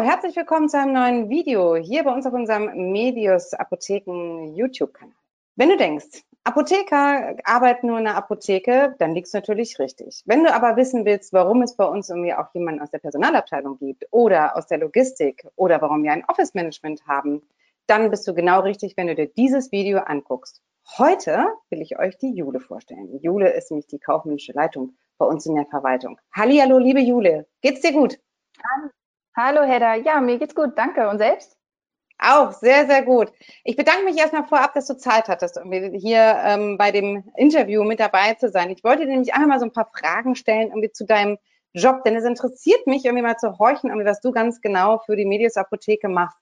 Herzlich willkommen zu einem neuen Video hier bei uns auf unserem Medius Apotheken YouTube-Kanal. Wenn du denkst, Apotheker arbeiten nur in der Apotheke, dann liegst du natürlich richtig. Wenn du aber wissen willst, warum es bei uns irgendwie auch jemanden aus der Personalabteilung gibt oder aus der Logistik oder warum wir ein Office-Management haben, dann bist du genau richtig, wenn du dir dieses Video anguckst. Heute will ich euch die Jule vorstellen. Jule ist nämlich die kaufmännische Leitung bei uns in der Verwaltung. Hallihallo, liebe Jule. Geht's dir gut? Hallo Hedda, ja, mir geht's gut, danke. Und selbst? Auch sehr, sehr gut. Ich bedanke mich erstmal vorab, dass du Zeit hattest, um hier ähm, bei dem Interview mit dabei zu sein. Ich wollte dir nämlich einfach mal so ein paar Fragen stellen, irgendwie zu deinem Job, denn es interessiert mich, irgendwie mal zu horchen, irgendwie, was du ganz genau für die Medius Apotheke machst.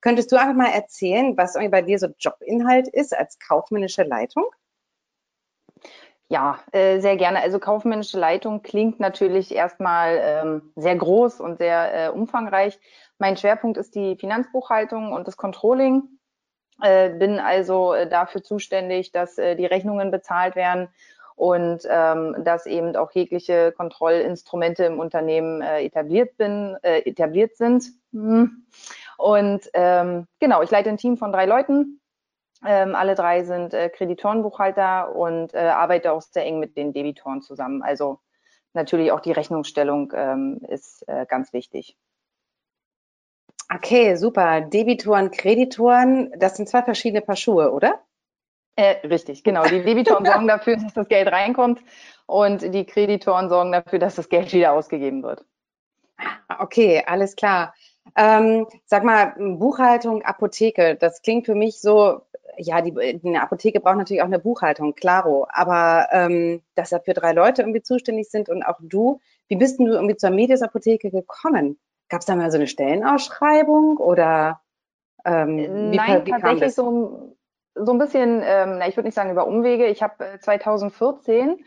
Könntest du einfach mal erzählen, was irgendwie bei dir so Jobinhalt ist als kaufmännische Leitung? Ja, äh, sehr gerne. Also kaufmännische Leitung klingt natürlich erstmal ähm, sehr groß und sehr äh, umfangreich. Mein Schwerpunkt ist die Finanzbuchhaltung und das Controlling. Äh, bin also äh, dafür zuständig, dass äh, die Rechnungen bezahlt werden und ähm, dass eben auch jegliche Kontrollinstrumente im Unternehmen äh, etabliert bin, äh, etabliert sind. Mhm. Und ähm, genau, ich leite ein Team von drei Leuten, ähm, alle drei sind äh, Kreditorenbuchhalter und äh, arbeite auch sehr eng mit den Debitoren zusammen. Also natürlich auch die Rechnungsstellung ähm, ist äh, ganz wichtig. Okay, super. Debitoren, Kreditoren, das sind zwei verschiedene Paar Schuhe, oder? Äh, richtig, genau. Die Debitoren sorgen dafür, dass das Geld reinkommt und die Kreditoren sorgen dafür, dass das Geld wieder ausgegeben wird. Okay, alles klar. Ähm, sag mal, Buchhaltung, Apotheke, das klingt für mich so, ja, die, eine Apotheke braucht natürlich auch eine Buchhaltung, klaro. Aber ähm, dass dafür drei Leute irgendwie zuständig sind und auch du, wie bist denn du irgendwie zur Medias-Apotheke gekommen? Gab es da mal so eine Stellenausschreibung oder ähm, wie, Nein, wie tatsächlich so, so ein bisschen, ähm, na, ich würde nicht sagen über Umwege. Ich habe 2014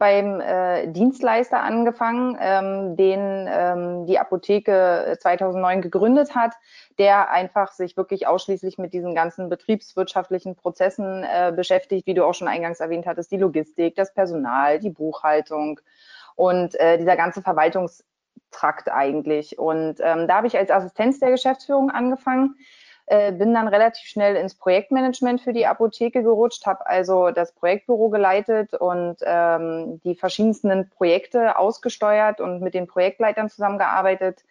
beim äh, Dienstleister angefangen, ähm, den ähm, die Apotheke 2009 äh, gegründet hat, der einfach sich wirklich ausschließlich mit diesen ganzen betriebswirtschaftlichen Prozessen äh, beschäftigt, wie du auch schon eingangs erwähnt hattest, die Logistik, das Personal, die Buchhaltung und äh, dieser ganze Verwaltungstrakt eigentlich. Und ähm, da habe ich als Assistenz der Geschäftsführung angefangen äh, bin dann relativ schnell ins Projektmanagement für die Apotheke gerutscht, habe also das Projektbüro geleitet und ähm, die verschiedensten Projekte ausgesteuert und mit den Projektleitern zusammengearbeitet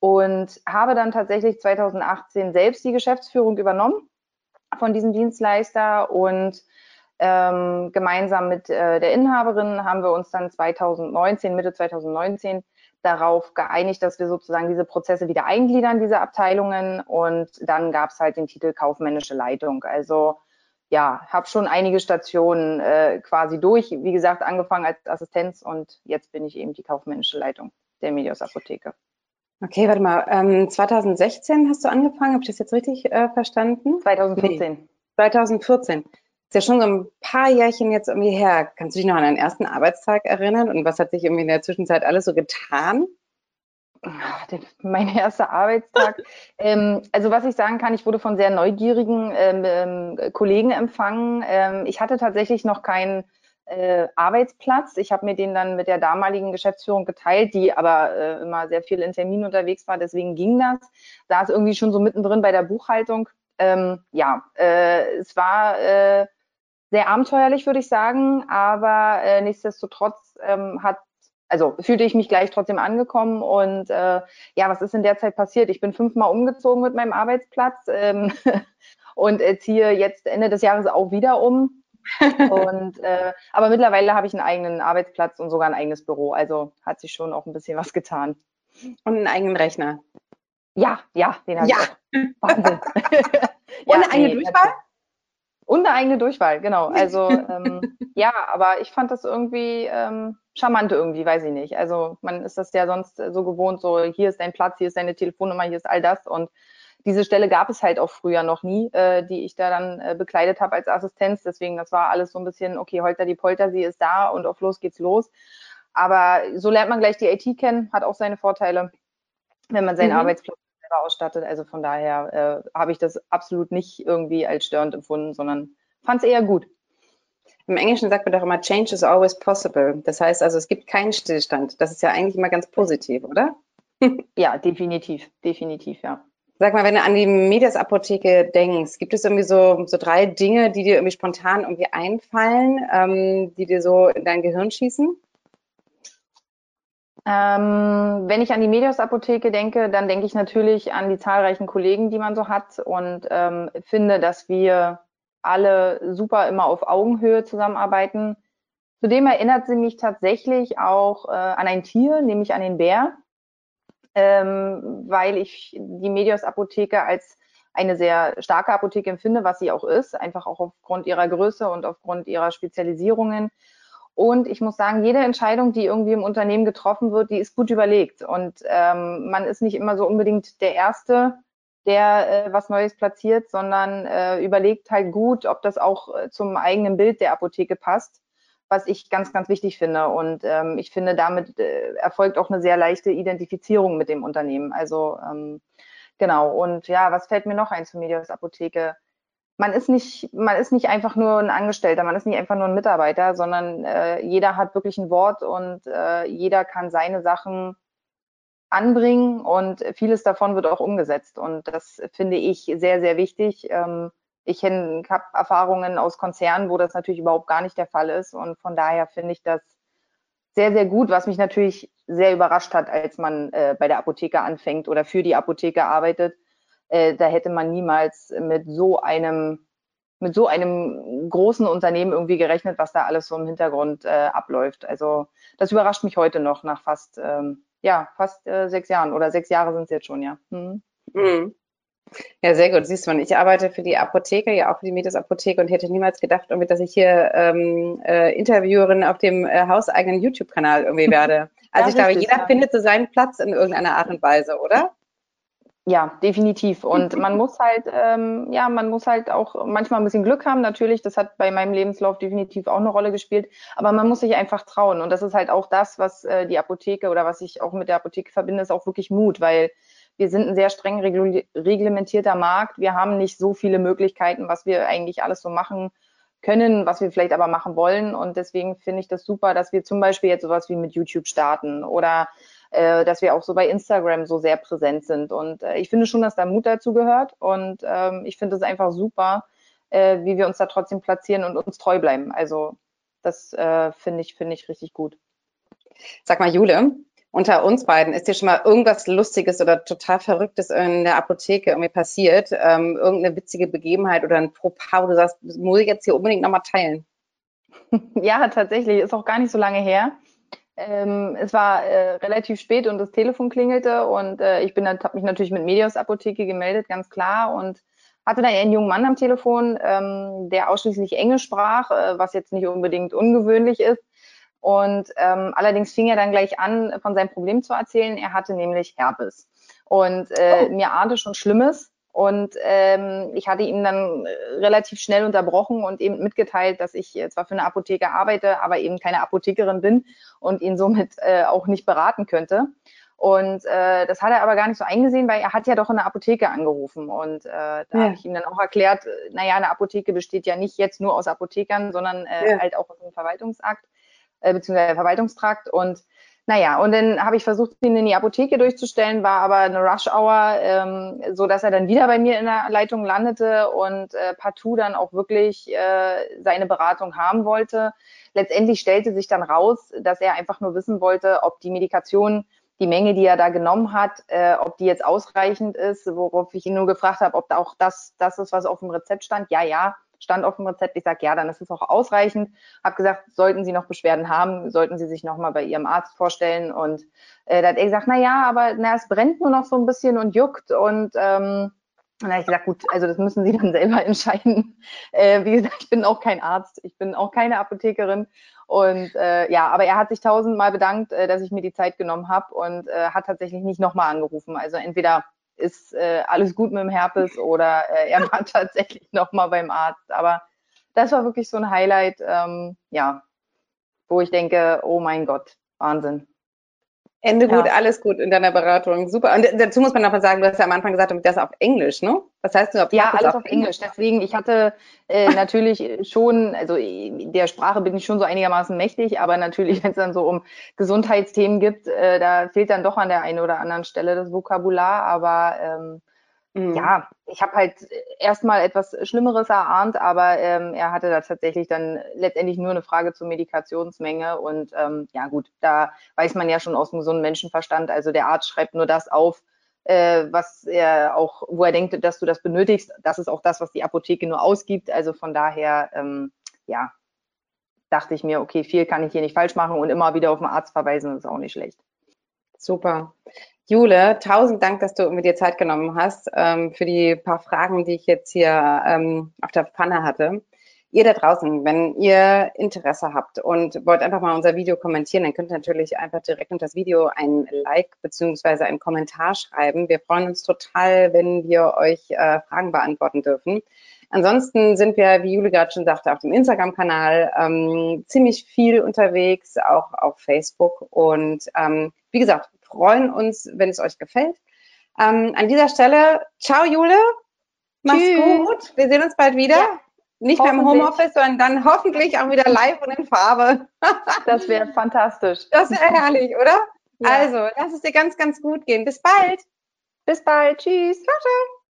und habe dann tatsächlich 2018 selbst die Geschäftsführung übernommen von diesem Dienstleister und ähm, gemeinsam mit äh, der Inhaberin haben wir uns dann 2019, Mitte 2019 darauf geeinigt, dass wir sozusagen diese Prozesse wieder eingliedern, diese Abteilungen. Und dann gab es halt den Titel kaufmännische Leitung. Also ja, habe schon einige Stationen äh, quasi durch. Wie gesagt, angefangen als Assistenz und jetzt bin ich eben die kaufmännische Leitung der Medios Apotheke. Okay, warte mal. Ähm, 2016 hast du angefangen, habe ich das jetzt richtig äh, verstanden? 2014. Nee, 2014 ist ja schon so ein paar Jährchen jetzt irgendwie her. Kannst du dich noch an deinen ersten Arbeitstag erinnern? Und was hat sich irgendwie in der Zwischenzeit alles so getan? Mein erster Arbeitstag. ähm, also was ich sagen kann, ich wurde von sehr neugierigen ähm, ähm, Kollegen empfangen. Ähm, ich hatte tatsächlich noch keinen äh, Arbeitsplatz. Ich habe mir den dann mit der damaligen Geschäftsführung geteilt, die aber äh, immer sehr viel in Terminen unterwegs war. Deswegen ging das. Da ist irgendwie schon so mittendrin bei der Buchhaltung. Ähm, ja, äh, es war äh, sehr abenteuerlich, würde ich sagen, aber äh, nichtsdestotrotz ähm, hat also fühlte ich mich gleich trotzdem angekommen und äh, ja, was ist in der Zeit passiert? Ich bin fünfmal umgezogen mit meinem Arbeitsplatz ähm, und äh, ziehe jetzt Ende des Jahres auch wieder um. und äh, aber mittlerweile habe ich einen eigenen Arbeitsplatz und sogar ein eigenes Büro. Also hat sich schon auch ein bisschen was getan. Und einen eigenen Rechner. Ja, ja, den habe ja. ich auch. Wahnsinn. und eine eigene nee, Durchwahl? Und eine eigene Durchwahl, genau. Also ähm, ja, aber ich fand das irgendwie ähm, charmant irgendwie, weiß ich nicht. Also man ist das ja sonst so gewohnt, so hier ist dein Platz, hier ist deine Telefonnummer, hier ist all das. Und diese Stelle gab es halt auch früher noch nie, äh, die ich da dann äh, bekleidet habe als Assistenz. Deswegen, das war alles so ein bisschen, okay, Holter die Polter, sie ist da und auf los geht's los. Aber so lernt man gleich die IT kennen, hat auch seine Vorteile, wenn man seinen mhm. Arbeitsplatz selber ausstattet. Also von daher äh, habe ich das absolut nicht irgendwie als störend empfunden, sondern fand es eher gut. Im Englischen sagt man doch immer, change is always possible. Das heißt also, es gibt keinen Stillstand. Das ist ja eigentlich immer ganz positiv, oder? ja, definitiv, definitiv, ja. Sag mal, wenn du an die Medias-Apotheke denkst, gibt es irgendwie so, so drei Dinge, die dir irgendwie spontan irgendwie einfallen, ähm, die dir so in dein Gehirn schießen? Ähm, wenn ich an die Medios-Apotheke denke, dann denke ich natürlich an die zahlreichen Kollegen, die man so hat und ähm, finde, dass wir alle super immer auf Augenhöhe zusammenarbeiten. Zudem erinnert sie mich tatsächlich auch äh, an ein Tier, nämlich an den Bär ähm, weil ich die Medios Apotheke als eine sehr starke Apotheke empfinde, was sie auch ist, einfach auch aufgrund ihrer Größe und aufgrund ihrer Spezialisierungen. Und ich muss sagen, jede Entscheidung, die irgendwie im Unternehmen getroffen wird, die ist gut überlegt. Und ähm, man ist nicht immer so unbedingt der Erste, der äh, was Neues platziert, sondern äh, überlegt halt gut, ob das auch äh, zum eigenen Bild der Apotheke passt was ich ganz, ganz wichtig finde. Und ähm, ich finde, damit äh, erfolgt auch eine sehr leichte Identifizierung mit dem Unternehmen. Also ähm, genau. Und ja, was fällt mir noch ein zur Medios Apotheke? Man ist nicht, man ist nicht einfach nur ein Angestellter, man ist nicht einfach nur ein Mitarbeiter, sondern äh, jeder hat wirklich ein Wort und äh, jeder kann seine Sachen anbringen und vieles davon wird auch umgesetzt. Und das finde ich sehr, sehr wichtig. Ähm, ich habe Erfahrungen aus Konzernen, wo das natürlich überhaupt gar nicht der Fall ist. Und von daher finde ich das sehr, sehr gut, was mich natürlich sehr überrascht hat, als man äh, bei der Apotheke anfängt oder für die Apotheke arbeitet. Äh, da hätte man niemals mit so einem mit so einem großen Unternehmen irgendwie gerechnet, was da alles so im Hintergrund äh, abläuft. Also das überrascht mich heute noch nach fast ähm, ja fast äh, sechs Jahren oder sechs Jahre sind es jetzt schon ja. Hm. Mhm. Ja, sehr gut. Siehst du, ich arbeite für die Apotheke, ja auch für die Metis Apotheke und hätte niemals gedacht, irgendwie, dass ich hier ähm, äh, Interviewerin auf dem äh, hauseigenen YouTube-Kanal irgendwie werde. Also ja, ich glaube, jeder ja. findet so seinen Platz in irgendeiner Art und Weise, oder? Ja, definitiv. Und man muss halt, ähm, ja, man muss halt auch manchmal ein bisschen Glück haben, natürlich. Das hat bei meinem Lebenslauf definitiv auch eine Rolle gespielt. Aber man muss sich einfach trauen. Und das ist halt auch das, was äh, die Apotheke oder was ich auch mit der Apotheke verbinde, ist auch wirklich Mut, weil wir sind ein sehr streng reglementierter Markt. Wir haben nicht so viele Möglichkeiten, was wir eigentlich alles so machen können, was wir vielleicht aber machen wollen. Und deswegen finde ich das super, dass wir zum Beispiel jetzt sowas wie mit YouTube starten oder äh, dass wir auch so bei Instagram so sehr präsent sind. Und äh, ich finde schon, dass da Mut dazu gehört. Und ähm, ich finde es einfach super, äh, wie wir uns da trotzdem platzieren und uns treu bleiben. Also das äh, finde ich, finde ich richtig gut. Sag mal, Jule, unter uns beiden, ist dir schon mal irgendwas Lustiges oder total Verrücktes in der Apotheke irgendwie passiert? Ähm, irgendeine witzige Begebenheit oder ein Fauxpas, wo du sagst, das muss ich jetzt hier unbedingt nochmal teilen? Ja, tatsächlich, ist auch gar nicht so lange her. Ähm, es war äh, relativ spät und das Telefon klingelte und äh, ich bin habe mich natürlich mit Medios Apotheke gemeldet, ganz klar und hatte da einen jungen Mann am Telefon, ähm, der ausschließlich Englisch sprach, äh, was jetzt nicht unbedingt ungewöhnlich ist. Und ähm, allerdings fing er dann gleich an, von seinem Problem zu erzählen. Er hatte nämlich Herpes. Und äh, oh. mir ahnte schon Schlimmes. Und ähm, ich hatte ihn dann äh, relativ schnell unterbrochen und eben mitgeteilt, dass ich zwar für eine Apotheke arbeite, aber eben keine Apothekerin bin und ihn somit äh, auch nicht beraten könnte. Und äh, das hat er aber gar nicht so eingesehen, weil er hat ja doch in der Apotheke angerufen. Und äh, da ja. habe ich ihm dann auch erklärt, äh, naja, eine Apotheke besteht ja nicht jetzt nur aus Apothekern, sondern äh, ja. halt auch aus einem Verwaltungsakt äh, beziehungsweise Verwaltungstrakt und naja, und dann habe ich versucht, ihn in die Apotheke durchzustellen, war aber eine Rush-Hour, ähm, so dass er dann wieder bei mir in der Leitung landete und äh, partout dann auch wirklich äh, seine Beratung haben wollte. Letztendlich stellte sich dann raus, dass er einfach nur wissen wollte, ob die Medikation, die Menge, die er da genommen hat, äh, ob die jetzt ausreichend ist, worauf ich ihn nur gefragt habe, ob da auch das, das ist, was auf dem Rezept stand. Ja, ja, stand auf dem Rezept. Ich sage, ja, dann ist es auch ausreichend. Habe gesagt, sollten Sie noch Beschwerden haben, sollten Sie sich nochmal bei Ihrem Arzt vorstellen. Und äh, da hat er gesagt, na ja, aber na, es brennt nur noch so ein bisschen und juckt. Und ähm, dann habe ich gesagt, gut, also das müssen Sie dann selber entscheiden. Äh, wie gesagt, ich bin auch kein Arzt, ich bin auch keine Apothekerin. Und äh, ja, aber er hat sich tausendmal bedankt, äh, dass ich mir die Zeit genommen habe und äh, hat tatsächlich nicht nochmal angerufen. Also entweder ist äh, alles gut mit dem Herpes oder äh, er war tatsächlich nochmal beim Arzt. Aber das war wirklich so ein Highlight, ähm, ja, wo ich denke, oh mein Gott, Wahnsinn. Ende gut, ja. alles gut in deiner Beratung. Super. Und dazu muss man noch mal sagen, du hast ja am Anfang gesagt, das auf Englisch, ne? Was heißt du? Ja, alles auf Englisch. Deswegen, ich hatte äh, natürlich schon, also der Sprache bin ich schon so einigermaßen mächtig, aber natürlich, wenn es dann so um Gesundheitsthemen gibt, äh, da fehlt dann doch an der einen oder anderen Stelle das Vokabular. Aber ähm, mhm. ja, ich habe halt erstmal etwas Schlimmeres erahnt, aber ähm, er hatte da tatsächlich dann letztendlich nur eine Frage zur Medikationsmenge. Und ähm, ja gut, da weiß man ja schon aus dem gesunden Menschenverstand. Also der Arzt schreibt nur das auf, äh, was er auch, wo er denkt, dass du das benötigst. Das ist auch das, was die Apotheke nur ausgibt. Also von daher, ähm, ja, dachte ich mir, okay, viel kann ich hier nicht falsch machen und immer wieder auf den Arzt verweisen, ist auch nicht schlecht. Super. Jule, tausend Dank, dass du mir dir Zeit genommen hast ähm, für die paar Fragen, die ich jetzt hier ähm, auf der Pfanne hatte. Ihr da draußen, wenn ihr Interesse habt und wollt einfach mal unser Video kommentieren, dann könnt ihr natürlich einfach direkt unter das Video ein Like beziehungsweise einen Kommentar schreiben. Wir freuen uns total, wenn wir euch äh, Fragen beantworten dürfen. Ansonsten sind wir, wie Jule gerade schon sagte, auf dem Instagram-Kanal ähm, ziemlich viel unterwegs, auch auf Facebook. Und ähm, wie gesagt, freuen uns, wenn es euch gefällt. Ähm, an dieser Stelle, ciao Jule, mach's Tschüss. gut, wir sehen uns bald wieder. Ja. Nicht mehr im Homeoffice, sondern dann hoffentlich auch wieder live und in Farbe. das wäre fantastisch. Das wäre herrlich, oder? Ja. Also, lass es dir ganz, ganz gut gehen. Bis bald. Bis bald. Tschüss. Ciao, ciao.